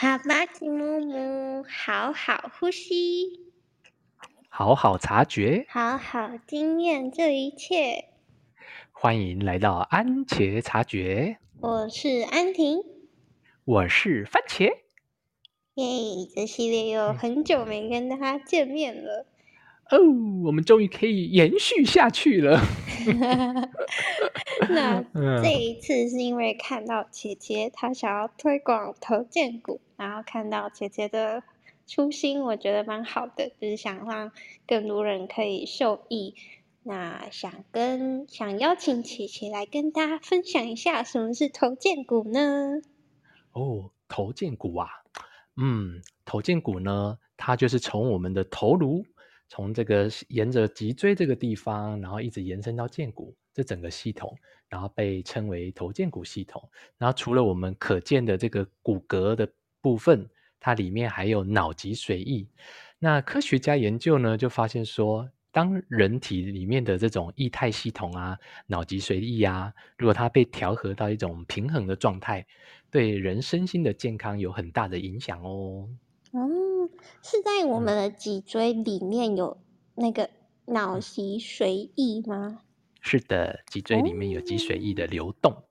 好吧，吉姆姆，好好呼吸，好好察觉，好好经验这一切。欢迎来到安茄察觉，我是安婷，我是番茄。耶，这系列有很久没跟大家见面了。哦，我们终于可以延续下去了。那 这一次是因为看到姐姐她想要推广投建股，然后看到姐姐的初心，我觉得蛮好的，就是想让更多人可以受益。那想跟想邀请姐姐来跟大家分享一下什么是投建股呢？哦，投建股啊，嗯，投建股呢，它就是从我们的头颅。从这个沿着脊椎这个地方，然后一直延伸到剑骨，这整个系统，然后被称为头剑骨系统。然后除了我们可见的这个骨骼的部分，它里面还有脑脊髓液。那科学家研究呢，就发现说，当人体里面的这种液态系统啊，脑脊髓液啊，如果它被调和到一种平衡的状态，对人身心的健康有很大的影响哦。嗯，是在我们的脊椎里面有那个脑脊髓液吗？是的，脊椎里面有脊髓液的流动。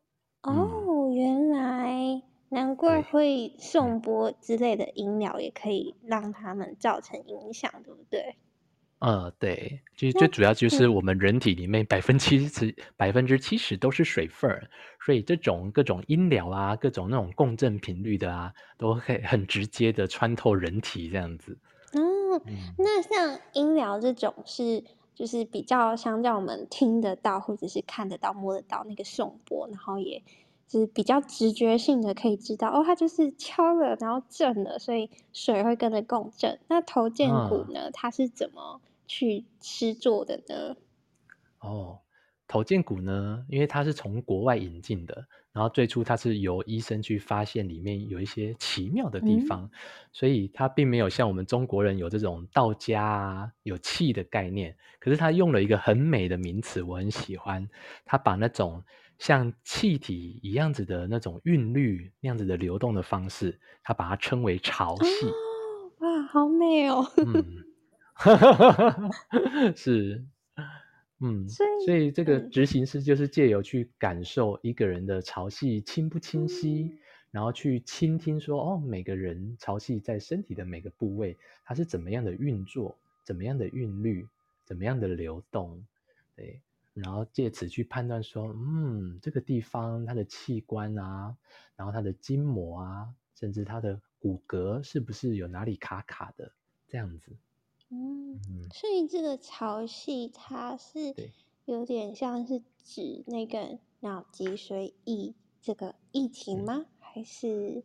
哦，原来难怪会送波之类的音疗也可以让他们造成影响，对不对？呃，对，其实最主要就是我们人体里面百分之七十百分之七十都是水分儿，所以这种各种音疗啊，各种那种共振频率的啊，都可以很直接的穿透人体这样子。哦，那像音疗这种是就是比较相较我们听得到或者是看得到摸得到那个送波，然后也是比较直觉性的可以知道哦，它就是敲了然后震了，所以水会跟着共振。那头肩骨呢，它是怎么？去吃做的呢？哦，头肩骨呢？因为它是从国外引进的，然后最初它是由医生去发现里面有一些奇妙的地方，所以它并没有像我们中国人有这种道家啊有气的概念。可是它用了一个很美的名词，我很喜欢。它把那种像气体一样子的那种韵律那样子的流动的方式，它把它称为潮汐。哇，好美哦！嗯。哈哈哈哈哈，是，嗯，所以这个执行师就是借由去感受一个人的潮汐清不清晰，然后去倾听说，哦，每个人潮汐在身体的每个部位，它是怎么样的运作，怎么样的韵律，怎么样的流动，对，然后借此去判断说，嗯，这个地方它的器官啊，然后它的筋膜啊，甚至它的骨骼是不是有哪里卡卡的，这样子。嗯，所以这个潮汐它是有点像是指那个脑脊髓液这个疫情吗？还是？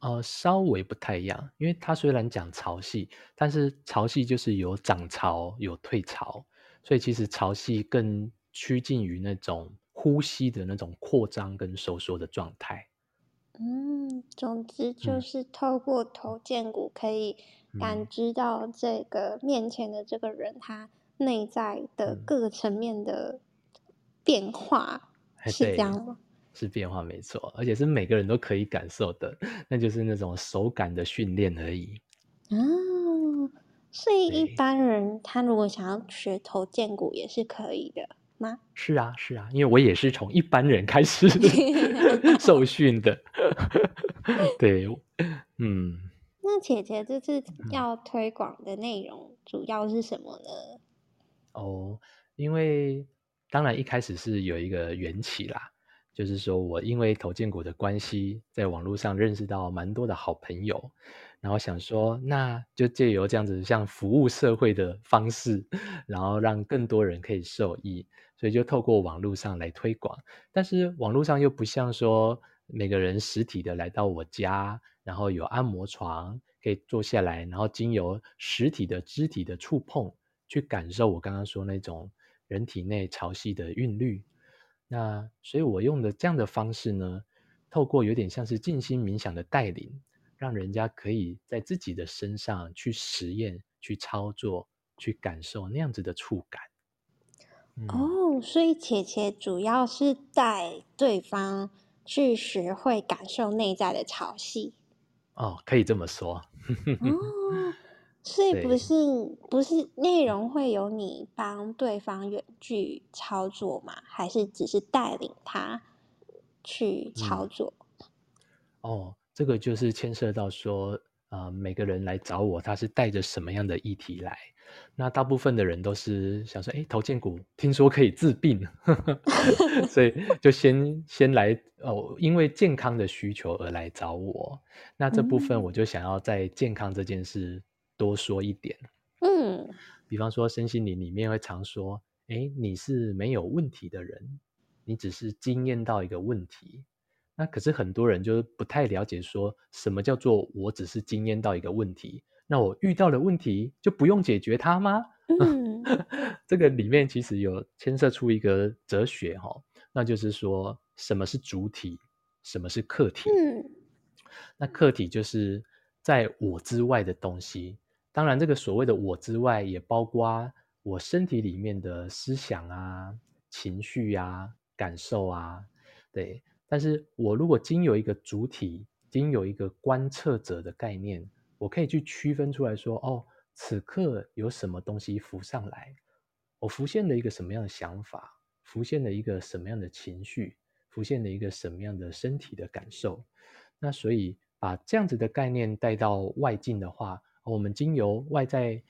呃，稍微不太一样，因为它虽然讲潮汐，但是潮汐就是有涨潮有退潮，所以其实潮汐更趋近于那种呼吸的那种扩张跟收缩的状态。嗯，总之就是透过头肩骨可以。感知到这个面前的这个人，他内在的各个层面的变化是这样吗？是变化，没错，而且是每个人都可以感受的，那就是那种手感的训练而已。哦，所以一般人他如果想要学头剑骨也是可以的吗？是啊，是啊，因为我也是从一般人开始 受训的。对，嗯。那姐姐这次要推广的内容主要是什么呢？哦，因为当然一开始是有一个缘起啦，就是说我因为投建股的关系，在网络上认识到蛮多的好朋友，然后想说，那就借由这样子像服务社会的方式，然后让更多人可以受益，所以就透过网络上来推广。但是网络上又不像说每个人实体的来到我家。然后有按摩床可以坐下来，然后经由实体的肢体的触碰，去感受我刚刚说那种人体内潮汐的韵律。那所以我用的这样的方式呢，透过有点像是静心冥想的带领，让人家可以在自己的身上去实验、去操作、去感受那样子的触感。哦，所以姐姐主要是带对方去学会感受内在的潮汐。哦，可以这么说。哦，所以不。是不是内容会有你帮对方远距操作吗？还是只是带领他去操嗯。作？哦，这个就是牵涉到说，呃，每个人来找我，他是带着什么样的议题来。那大部分的人都是想说，哎，头荐骨听说可以治病，所以就先先来哦，因为健康的需求而来找我。那这部分嗯。我就想要在健康这件事多说一点。嗯。比方说身心灵里面会常说，哎，你是没有问题的人，你只是经验到一个问题。那可是很多人就是不太了解说，什么叫做我只是经验到一个问题，那我遇到的问题就不用解决它吗？嗯。这个里面其实有牵涉出一个哲学哦，那就是说什么是主体，什么是客体。嗯。那客体就是在我之外的东西，当然这个所谓的我之外，也包括我身体里面的思想啊、情绪啊、感受啊，对。但是我如果经由一个主体，经由一个观测者的概念，我可以去区分出来说，哦，此刻有什么东西浮上来，我浮现了一个什么样的想法，浮现了一个什么样的情绪，浮现了一个什么样的身体的感受。那所以把这样子的概念带到外境的话，我们经由外在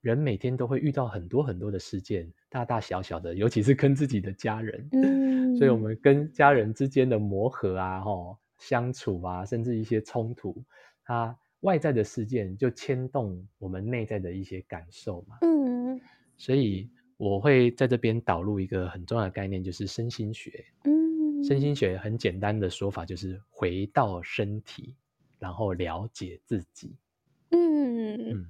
人每天都会遇到很多很多的事件，大大小小的，尤其是跟自己的家人。所以我嗯。们跟家人之间的磨合啊，吼，相处啊，甚至一些冲突，它外在的事件就牵动我们内在的一些感受嘛。嗯。所以我会在这边导入一个很重要的概念，就是身心学。嗯身嗯。心学很简单的说法就是回到身体，然后了解自己。嗯。嗯，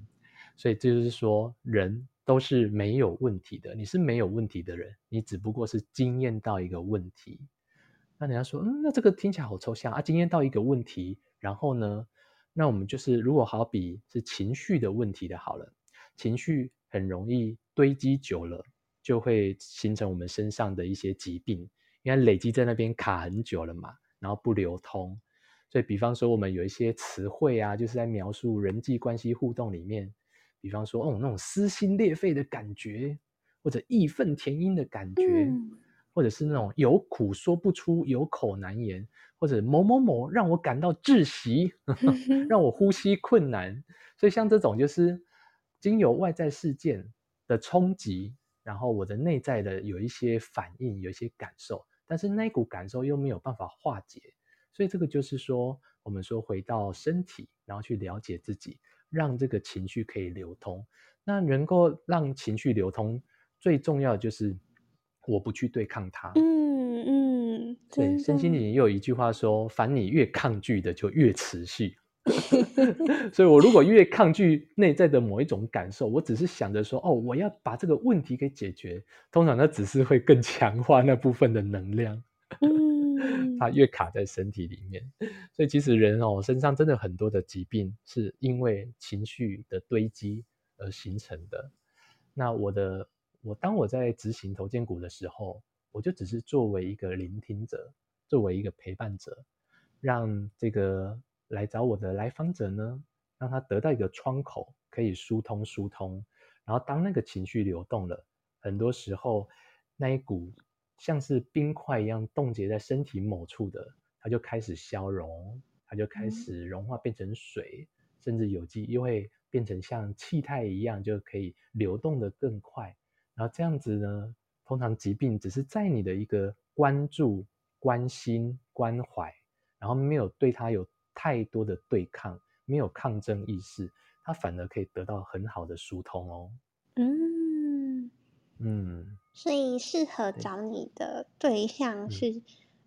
所以这就是说，人都是没有问题的，你是没有问题的人，你只不过是经验到一个问题。那人家说，嗯，那这个听起来好抽象啊，经验到一个问题，然后呢，那我们就是如果好比是情绪的问题的好了，情绪很容易堆积久了，就会形成我们身上的一些疾病，因为累积在那边卡很久了嘛，然后不流通。所以比方说我们有一些词汇啊，就是在描述人际关系互动里面，比方说，哦，那种撕心裂肺的感觉，或者义愤填膺的感觉，嗯。或者是那种有苦说不出，有口难言，或者某某某让我感到窒息，让我呼吸困难。所以像这种就是经由外在事件的冲击，然后我的内在的有一些反应，有一些感受，但是那股感受又没有办法化解。所以这个就是说，我们说回到身体，然后去了解自己，让这个情绪可以流通。那能够让情绪流通，最重要的就是我不去对抗它。嗯嗯，对，身心灵也有一句话说：“凡你越抗拒的就越持续。”所以我如果越抗拒内在的某一种感受，我只是想着说：“哦，我要把这个问题给解决。”通常它只是会更强化那部分的能量。它越卡在身体里面。所以其实人哦，身上真的很多的疾病，是因为情绪的堆积而形成的。那我的我当我在执行头肩骨的时候，我就只是作为一个聆听者，作为一个陪伴者，让这个来找我的来访者呢，让他得到一个窗口，可以疏通疏通。然后当那个情绪流动了，很多时候那一股像是冰块一样冻结在身体某处的，它就开始消融，它就开嗯。始融化变成水，甚至有机又会变成像气态一样，就可以流动得更快。然后这样子呢，通常疾病只是在你的一个关注、关心、关怀，然后没有对它有太多的对抗，没有抗争意识，它反而可以得到很好的疏通哦。嗯。嗯。所以适合。找你的对象嗯。是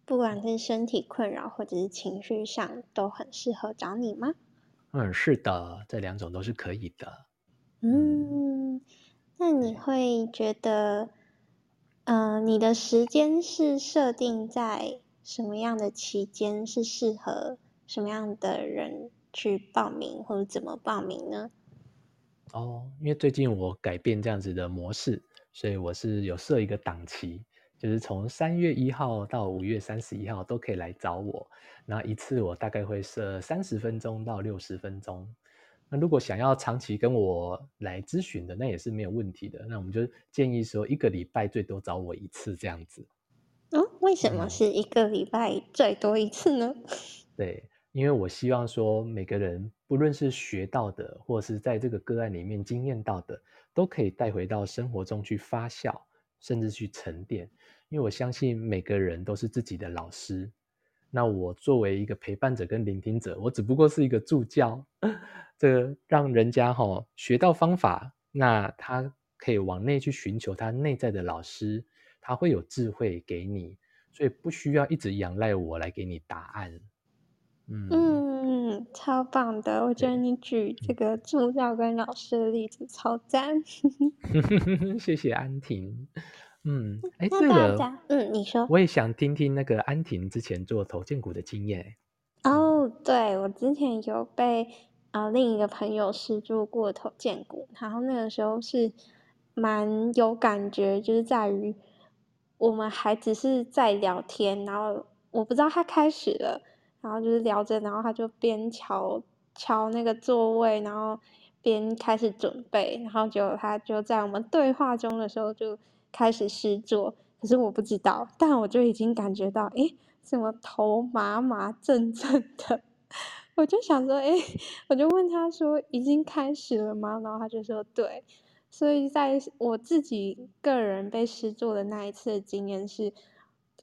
不管是身体困扰或者是情绪上，都很适合找你吗？嗯，是的，这两种都是可以的。嗯。嗯，那你对。会觉得，呃，你的时间是设定在什么样的期间，是适合什么样的人去报名，或者怎么报名呢？哦，因为最近我改变这样子的模式，所以我是有设一个档期，就是从三月一号到五月三十一号都可以来找我。那一次我大概会设三十分钟到六十分钟。那如果想要长期跟我来咨询的，那也是没有问题的。那我们就建议说，一个礼拜最多找我一次这样子。哦，为什么是一个礼拜最多一次呢？对，因为我希望说，每个人不论是学到的，或是在这个个案里面经验到的，都可以带回到生活中去发酵，甚至去沉淀。因为我相信每个人都是自己的老师。那我作为一个陪伴者跟聆听者，我只不过是一个助教，这让人家哈学到方法，那他可以往内去寻求他内在的老师，他会有智慧给你，所以不需要一直仰赖我来给你答案。嗯，超棒的，我觉得你举这个助教跟老师的例子超赞。谢谢安婷。嗯，哎，对了，嗯，你说，我也想听听那个安婷之前做头建股的经验。哦，对，我之前有被啊另一个朋友试做过头建股，然后那个时候是蛮有感觉，就是在于我们还只是在聊天，然后我不知道他开始了，然后就是聊着，然后他就边敲敲那个座位，然后边开始准备，然后就他就在我们对话中的时候就。开始试做，可是我不知道，但我就已经感觉到，哎，怎么头麻麻震震的？我就想说，哎，我就问他说，已经开始了吗？然后他就说，对。所以在我自己个人被试做的那一次的经验是，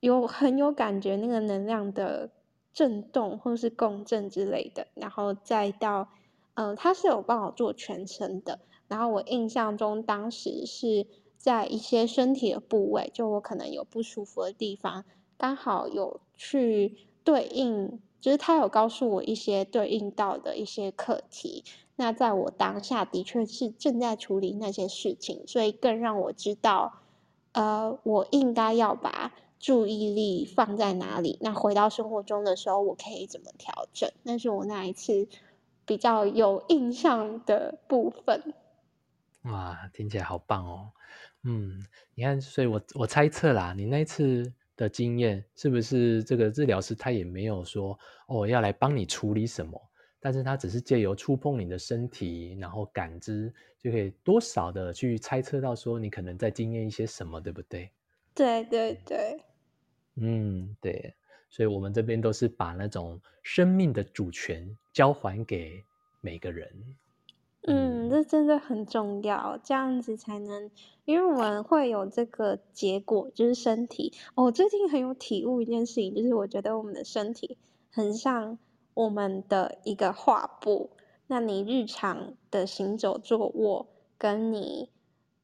有很有感觉那个能量的震动或是共振之类的，然后再到，嗯，他是有帮我做全身的，然后我印象中当时是。在一些身体的部位，就我可能有不舒服的地方，刚好有去对应，就是他有告诉我一些对应到的一些课题。那在我当下的确是正在处理那些事情，所以更让我知道，呃，我应该要把注意力放在哪里。那回到生活中的时候，我可以怎么调整？那是我那一次比较有印象的部分。哇，听起来好棒哦！嗯，你看，所以我我猜测啦，你那次的经验是不是这个治疗师他也没有说哦要来帮你处理什么，但是他只是借由触碰你的身体，然后感知就可以多少的去猜测到说你可能在经验一些什么，对不对？对对对，嗯，对，所以我们这边都是把那种生命的主权交还给每个人。嗯，这真的很重要，这样子才能，因为我们会有这个结果，就是身体。我最近很有体悟一件事情，就是我觉得我们的身体很像我们的一个画布。那你日常的行走、坐卧，跟你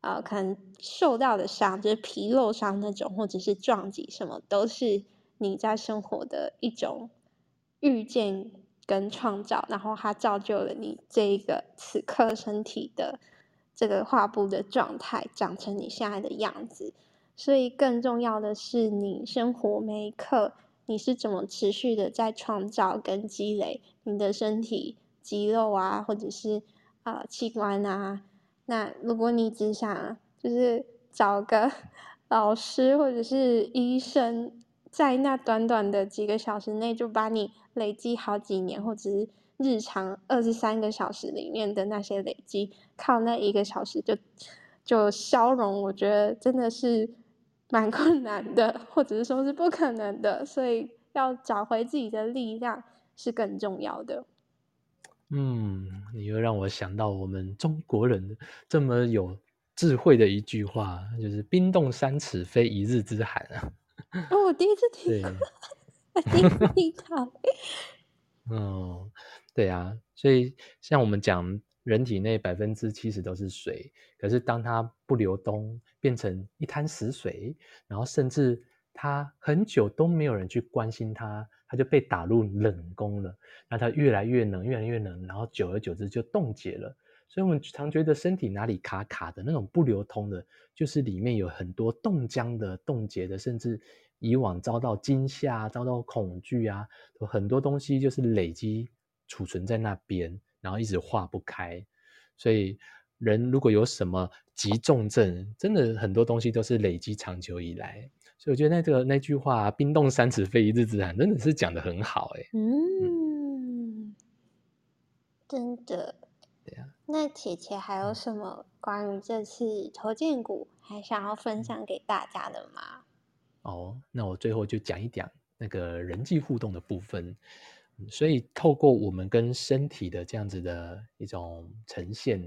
呃可能受到的伤，就是皮肉伤那种，或者是撞击什么，都是你在生活的一种遇见。跟创造，然后它造就了你这一个此刻身体的这个画布的状态，长成你现在的样子。所以更重要的是，你生活每一刻，你是怎么持续的在创造跟积累你的身体肌肉啊，或者是啊器官啊。那如果你只想就是找个 老师或者是医生。在那短短的几个小时内，就把你累积好几年，或者是日常二十三个小时里面的那些累积，靠那一个小时就就消融，我觉得真的是蛮困难的，或者是说是不可能的。所以要找回自己的力量是更重要的。嗯，你又让我想到我们中国人这么有智慧的一句话，就是“冰冻三尺，非一日之寒”啊。哦，我第一次听，第一次听到。嗯，对啊，所以像我们讲，人体内百分之七十都是水，可是当它不流动，变成一滩死水，然后甚至他很久都没有人去关心他，他就被打入冷宫了。那他越来越冷，越来越冷，然后久而久之就冻结了。所以我们常觉得身体哪里卡卡的那种不流通的，就是里面有很多冻僵的、冻结的，甚至以往遭到惊吓、遭到恐惧啊，很多东西就是累积储存在那边，然后一直化不开。所以人如果有什么急重症，真的很多东西都是累积长久以来。所以我觉得那这个那句话“冰冻三尺非一日之寒”真的是讲的很好哎。嗯，真的。对呀。那姐姐还有什么关于这次投建股还想要分享给大家的吗？哦，那我最后就讲一讲那个人际互动的部分。所以透过我们跟身体的这样子的一种呈现，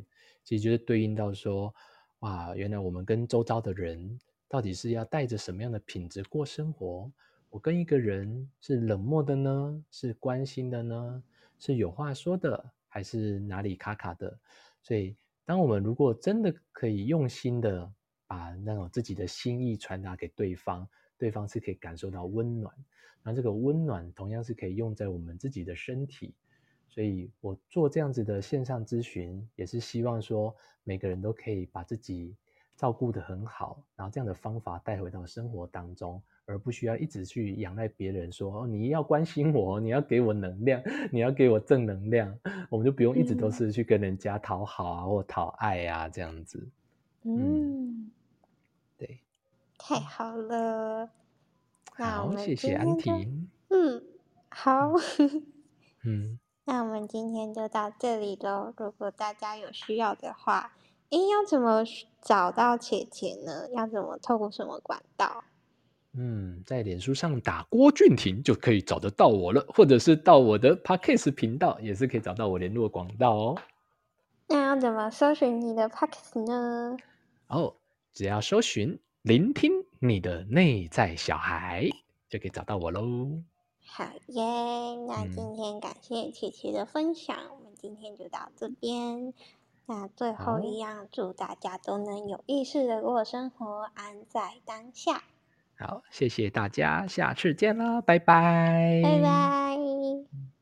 其实就是对应到说，哇，原来我们跟周遭的人。到底是要带着什么样的品质过生活？我跟一个人是冷漠的呢，是关心的呢，是有话说的，还是哪里卡卡的？所以，当我们如果真的可以用心的把那种自己的心意传达给对方，对方是可以感受到温暖。那这个温暖同样是可以用在我们自己的身体。所以我做这样子的线上咨询，也是希望说每个人都可以把自己。照顾得很好，然后这样的方法带回到生活当中，而不需要一直去仰赖别人说哦，你要关心我，你要给我能量，你要给我正能量，我们就不用一直都是去跟人家讨好啊或讨爱啊这样子。嗯，对，太好了。好，谢谢安婷。嗯，好。嗯，那我们今天就到这里喽。如果大家有需要的话。哎，要怎么找到姐姐呢？要怎么透过什么管道？嗯，在脸书上打郭俊廷就可以找得到我了，或者是到我的 Podcast 频道也是可以找到我联络管道哦。那要怎么搜寻你的 Podcast 呢？哦，只要搜寻“聆听你的内在小孩”就可以找到我喽。好耶，那今天感谢琪琪的分享，我们今天就到这边。那最后一样，祝大家都能有意识的过生活，安在当下。好，谢谢大家，下次见啦，拜拜，拜拜。